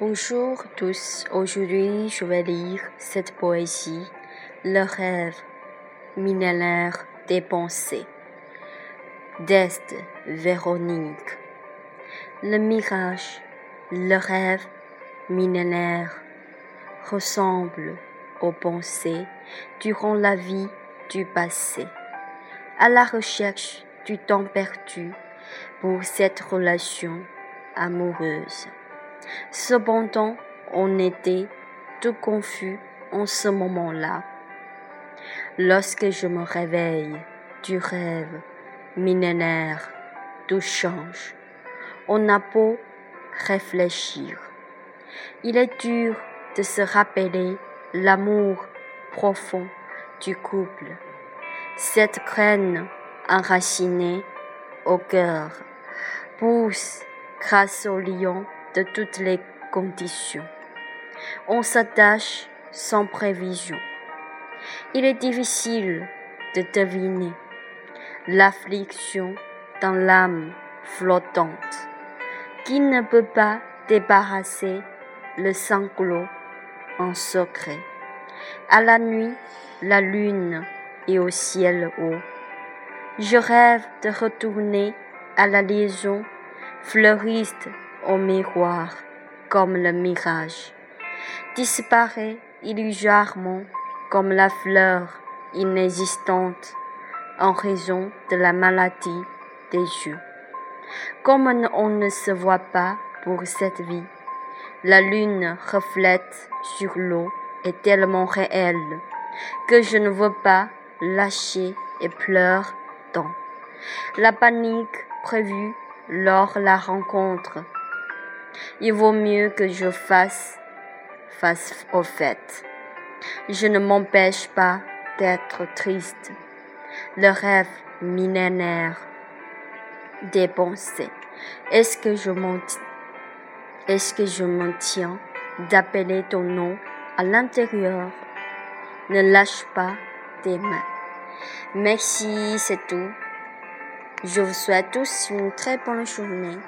Bonjour tous, aujourd'hui je vais lire cette poésie, Le rêve millénaire des pensées, d'Est Véronique. Le mirage, le rêve millénaire ressemble aux pensées durant la vie du passé, à la recherche du temps perdu pour cette relation amoureuse. Cependant, on était tout confus en ce moment-là. Lorsque je me réveille du rêve millénaire, tout change. On a beau réfléchir. Il est dur de se rappeler l'amour profond du couple. Cette graine enracinée au cœur pousse grâce au lion de toutes les conditions. On s'attache sans prévision. Il est difficile de deviner l'affliction dans l'âme flottante qui ne peut pas débarrasser le sanglot en secret. À la nuit, la lune est au ciel haut. Je rêve de retourner à la liaison fleuriste au miroir comme le mirage, disparaît illusoirement comme la fleur inexistante en raison de la maladie des yeux. Comme on ne se voit pas pour cette vie, la lune reflète sur l'eau est tellement réelle que je ne veux pas lâcher et pleure tant. La panique prévue lors la rencontre il vaut mieux que je fasse face au fait. Je ne m'empêche pas d'être triste. Le rêve millénaire des pensées. Est-ce que je m'en est-ce que je me tiens d'appeler ton nom à l'intérieur? Ne lâche pas tes mains. Merci, c'est tout. Je vous souhaite tous une très bonne journée.